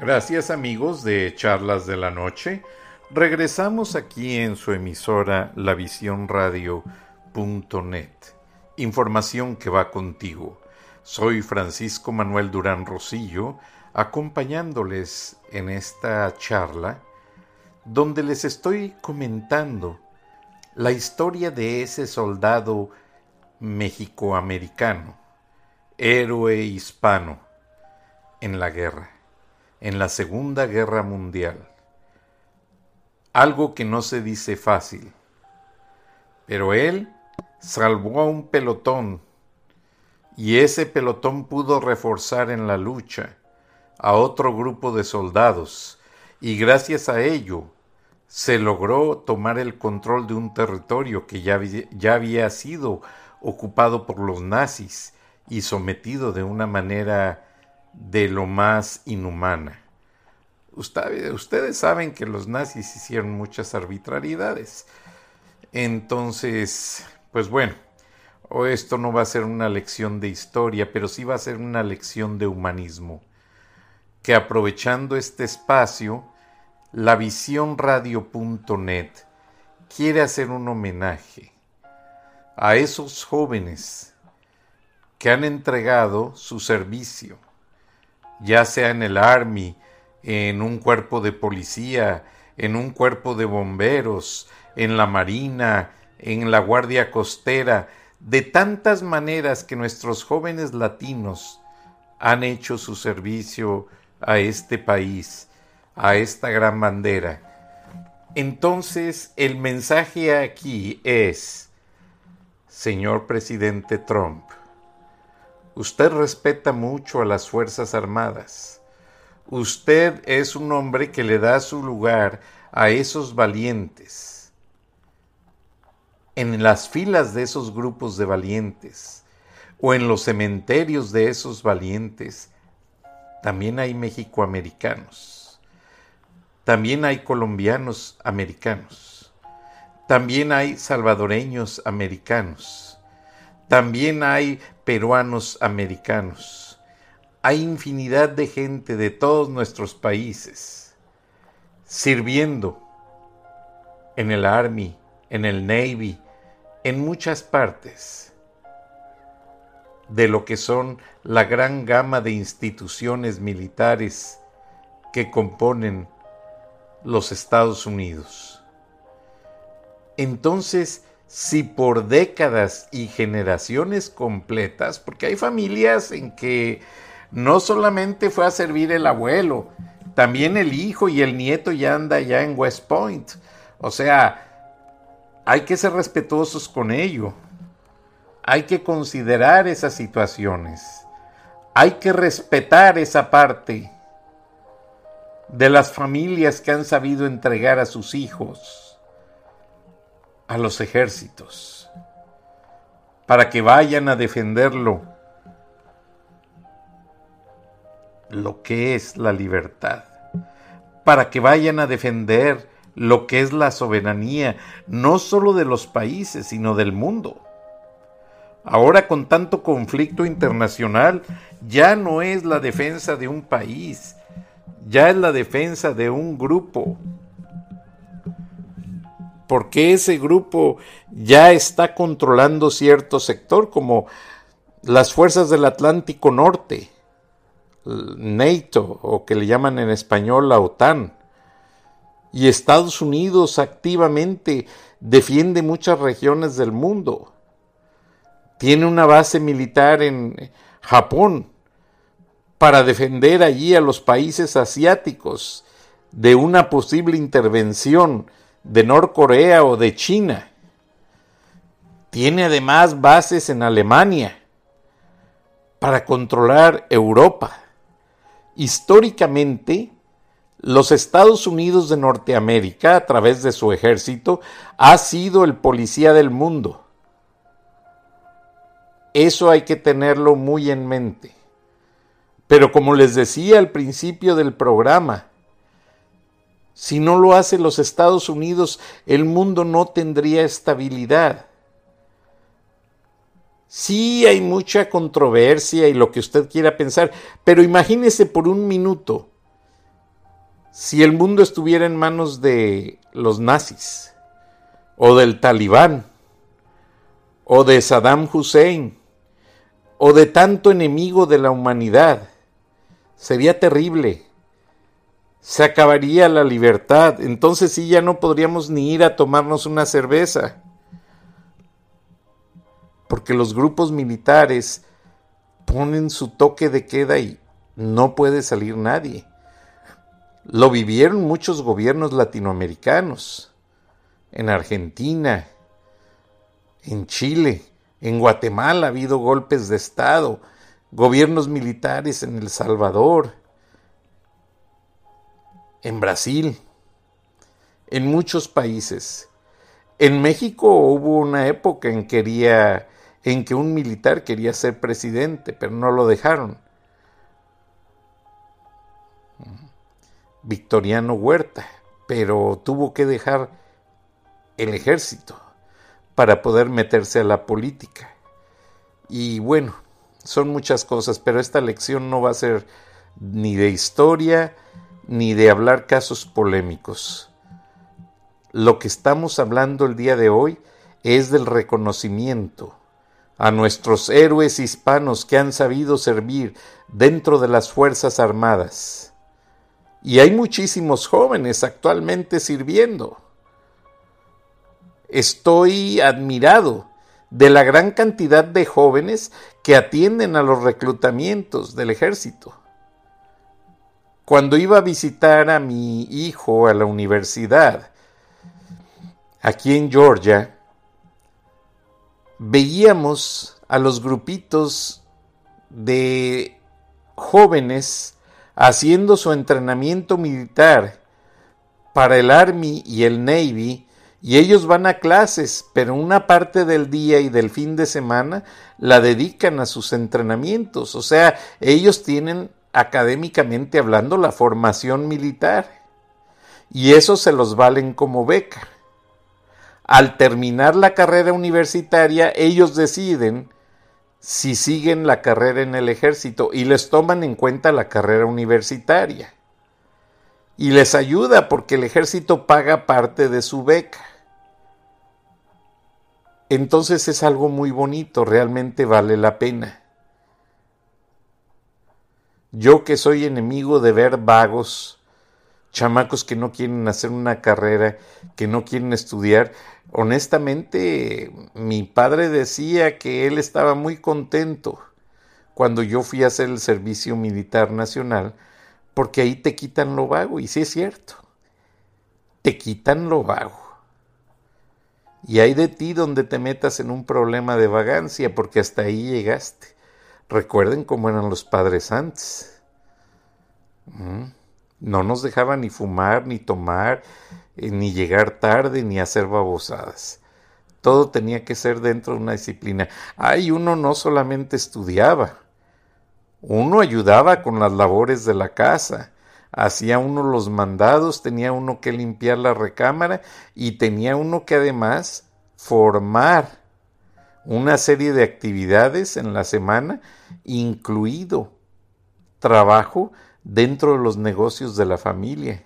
Gracias amigos de Charlas de la Noche. Regresamos aquí en su emisora lavisiónradio.net. Información que va contigo. Soy Francisco Manuel Durán Rosillo, acompañándoles en esta charla donde les estoy comentando la historia de ese soldado mexicoamericano, héroe hispano en la guerra, en la Segunda Guerra Mundial. Algo que no se dice fácil, pero él salvó a un pelotón y ese pelotón pudo reforzar en la lucha a otro grupo de soldados y gracias a ello se logró tomar el control de un territorio que ya, ya había sido ocupado por los nazis y sometido de una manera de lo más inhumana. ustedes saben que los nazis hicieron muchas arbitrariedades. Entonces, pues bueno, o esto no va a ser una lección de historia, pero sí va a ser una lección de humanismo, que aprovechando este espacio, la quiere hacer un homenaje a esos jóvenes que han entregado su servicio, ya sea en el Army, en un cuerpo de policía, en un cuerpo de bomberos, en la Marina, en la Guardia Costera, de tantas maneras que nuestros jóvenes latinos han hecho su servicio a este país, a esta gran bandera. Entonces el mensaje aquí es, señor presidente Trump, usted respeta mucho a las Fuerzas Armadas. Usted es un hombre que le da su lugar a esos valientes. En las filas de esos grupos de valientes o en los cementerios de esos valientes, también hay mexicoamericanos, también hay colombianos americanos, también hay salvadoreños americanos, también hay peruanos americanos, hay infinidad de gente de todos nuestros países sirviendo en el Army, en el Navy, en muchas partes de lo que son la gran gama de instituciones militares que componen los Estados Unidos. Entonces, si por décadas y generaciones completas, porque hay familias en que no solamente fue a servir el abuelo, también el hijo y el nieto ya anda ya en West Point. O sea, hay que ser respetuosos con ello. Hay que considerar esas situaciones. Hay que respetar esa parte de las familias que han sabido entregar a sus hijos a los ejércitos para que vayan a defenderlo lo que es la libertad, para que vayan a defender lo que es la soberanía, no solo de los países, sino del mundo. Ahora con tanto conflicto internacional, ya no es la defensa de un país, ya es la defensa de un grupo. Porque ese grupo ya está controlando cierto sector, como las fuerzas del Atlántico Norte, NATO, o que le llaman en español la OTAN y Estados Unidos activamente defiende muchas regiones del mundo. Tiene una base militar en Japón para defender allí a los países asiáticos de una posible intervención de Norcorea o de China. Tiene además bases en Alemania para controlar Europa. Históricamente, los Estados Unidos de Norteamérica, a través de su ejército, ha sido el policía del mundo. Eso hay que tenerlo muy en mente. Pero como les decía al principio del programa, si no lo hace los Estados Unidos, el mundo no tendría estabilidad. Sí hay mucha controversia y lo que usted quiera pensar, pero imagínese por un minuto si el mundo estuviera en manos de los nazis, o del talibán, o de Saddam Hussein, o de tanto enemigo de la humanidad, sería terrible. Se acabaría la libertad, entonces sí ya no podríamos ni ir a tomarnos una cerveza. Porque los grupos militares ponen su toque de queda y no puede salir nadie. Lo vivieron muchos gobiernos latinoamericanos, en Argentina, en Chile, en Guatemala ha habido golpes de Estado, gobiernos militares en El Salvador, en Brasil, en muchos países. En México hubo una época en, en que un militar quería ser presidente, pero no lo dejaron. Victoriano Huerta, pero tuvo que dejar el ejército para poder meterse a la política. Y bueno, son muchas cosas, pero esta lección no va a ser ni de historia ni de hablar casos polémicos. Lo que estamos hablando el día de hoy es del reconocimiento a nuestros héroes hispanos que han sabido servir dentro de las Fuerzas Armadas. Y hay muchísimos jóvenes actualmente sirviendo. Estoy admirado de la gran cantidad de jóvenes que atienden a los reclutamientos del ejército. Cuando iba a visitar a mi hijo a la universidad, aquí en Georgia, veíamos a los grupitos de jóvenes haciendo su entrenamiento militar para el Army y el Navy y ellos van a clases, pero una parte del día y del fin de semana la dedican a sus entrenamientos. O sea, ellos tienen académicamente hablando la formación militar y eso se los valen como beca. Al terminar la carrera universitaria, ellos deciden si siguen la carrera en el ejército y les toman en cuenta la carrera universitaria. Y les ayuda porque el ejército paga parte de su beca. Entonces es algo muy bonito, realmente vale la pena. Yo que soy enemigo de ver vagos, chamacos que no quieren hacer una carrera, que no quieren estudiar. Honestamente, mi padre decía que él estaba muy contento cuando yo fui a hacer el servicio militar nacional, porque ahí te quitan lo vago, y sí es cierto, te quitan lo vago. Y hay de ti donde te metas en un problema de vagancia, porque hasta ahí llegaste. Recuerden cómo eran los padres antes. Mm. No nos dejaban ni fumar, ni tomar, eh, ni llegar tarde, ni hacer babosadas. Todo tenía que ser dentro de una disciplina. Ay, uno no solamente estudiaba, uno ayudaba con las labores de la casa, hacía uno los mandados, tenía uno que limpiar la recámara y tenía uno que además formar una serie de actividades en la semana, incluido trabajo dentro de los negocios de la familia.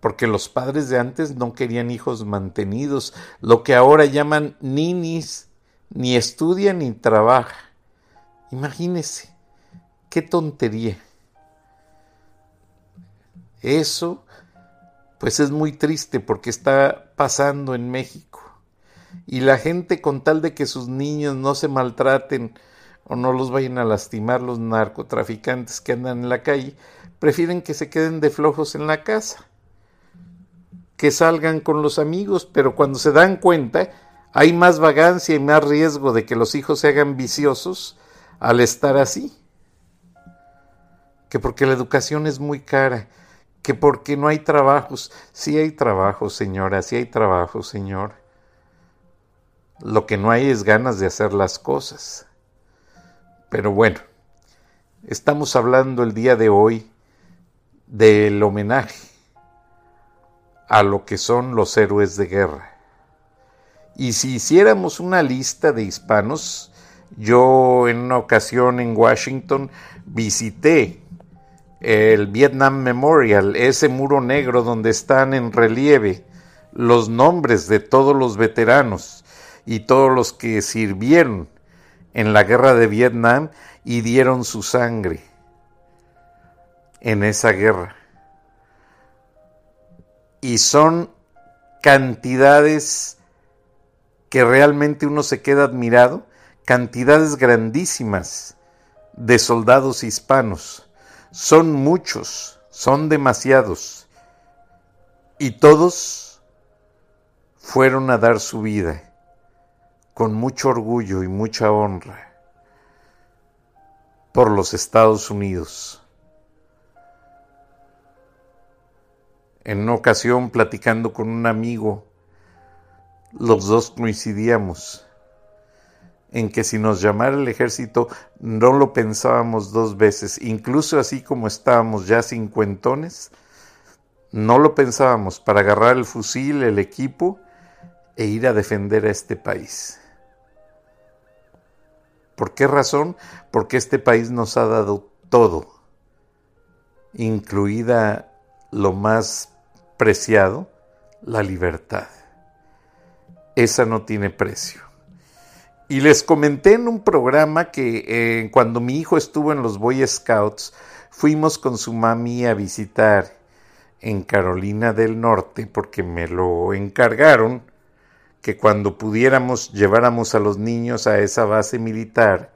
Porque los padres de antes no querían hijos mantenidos, lo que ahora llaman ninis, ni estudia ni trabaja. Imagínese, qué tontería. Eso, pues es muy triste porque está pasando en México. Y la gente con tal de que sus niños no se maltraten o no los vayan a lastimar los narcotraficantes que andan en la calle, prefieren que se queden de flojos en la casa, que salgan con los amigos, pero cuando se dan cuenta hay más vagancia y más riesgo de que los hijos se hagan viciosos al estar así, que porque la educación es muy cara que porque no hay trabajos. Sí hay trabajo, señora, sí hay trabajo, señor. Lo que no hay es ganas de hacer las cosas. Pero bueno, estamos hablando el día de hoy del homenaje a lo que son los héroes de guerra. Y si hiciéramos una lista de hispanos, yo en una ocasión en Washington visité el Vietnam Memorial, ese muro negro donde están en relieve los nombres de todos los veteranos y todos los que sirvieron en la guerra de Vietnam y dieron su sangre en esa guerra. Y son cantidades que realmente uno se queda admirado, cantidades grandísimas de soldados hispanos. Son muchos, son demasiados. Y todos fueron a dar su vida con mucho orgullo y mucha honra por los Estados Unidos. En una ocasión, platicando con un amigo, los dos coincidíamos en que si nos llamara el ejército no lo pensábamos dos veces, incluso así como estábamos ya cincuentones, no lo pensábamos para agarrar el fusil, el equipo e ir a defender a este país. ¿Por qué razón? Porque este país nos ha dado todo, incluida lo más preciado, la libertad. Esa no tiene precio. Y les comenté en un programa que eh, cuando mi hijo estuvo en los Boy Scouts, fuimos con su mami a visitar en Carolina del Norte porque me lo encargaron que cuando pudiéramos lleváramos a los niños a esa base militar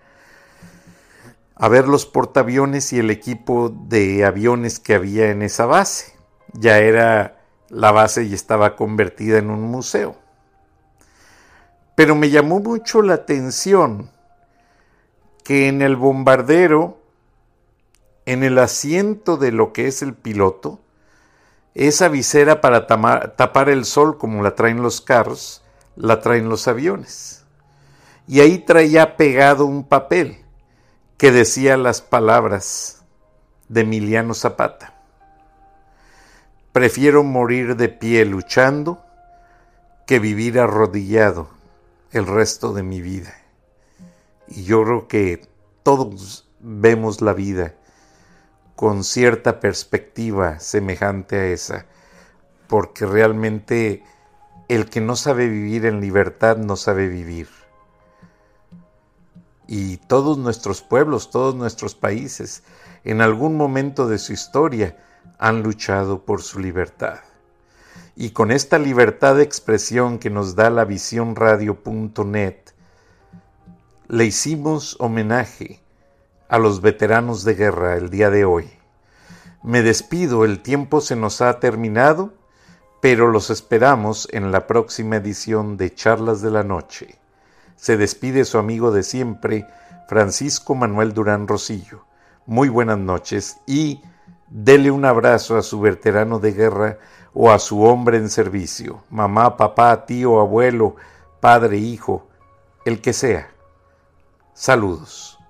a ver los portaaviones y el equipo de aviones que había en esa base. Ya era la base y estaba convertida en un museo. Pero me llamó mucho la atención que en el bombardero, en el asiento de lo que es el piloto, esa visera para tapar el sol como la traen los carros, la traen los aviones. Y ahí traía pegado un papel que decía las palabras de Emiliano Zapata. Prefiero morir de pie luchando que vivir arrodillado el resto de mi vida. Y yo creo que todos vemos la vida con cierta perspectiva semejante a esa, porque realmente el que no sabe vivir en libertad no sabe vivir. Y todos nuestros pueblos, todos nuestros países, en algún momento de su historia han luchado por su libertad y con esta libertad de expresión que nos da la visiónradio.net, le hicimos homenaje a los veteranos de guerra el día de hoy. Me despido, el tiempo se nos ha terminado, pero los esperamos en la próxima edición de Charlas de la Noche. Se despide su amigo de siempre, Francisco Manuel Durán Rosillo. Muy buenas noches y dele un abrazo a su veterano de guerra, o a su hombre en servicio, mamá, papá, tío, abuelo, padre, hijo, el que sea. Saludos.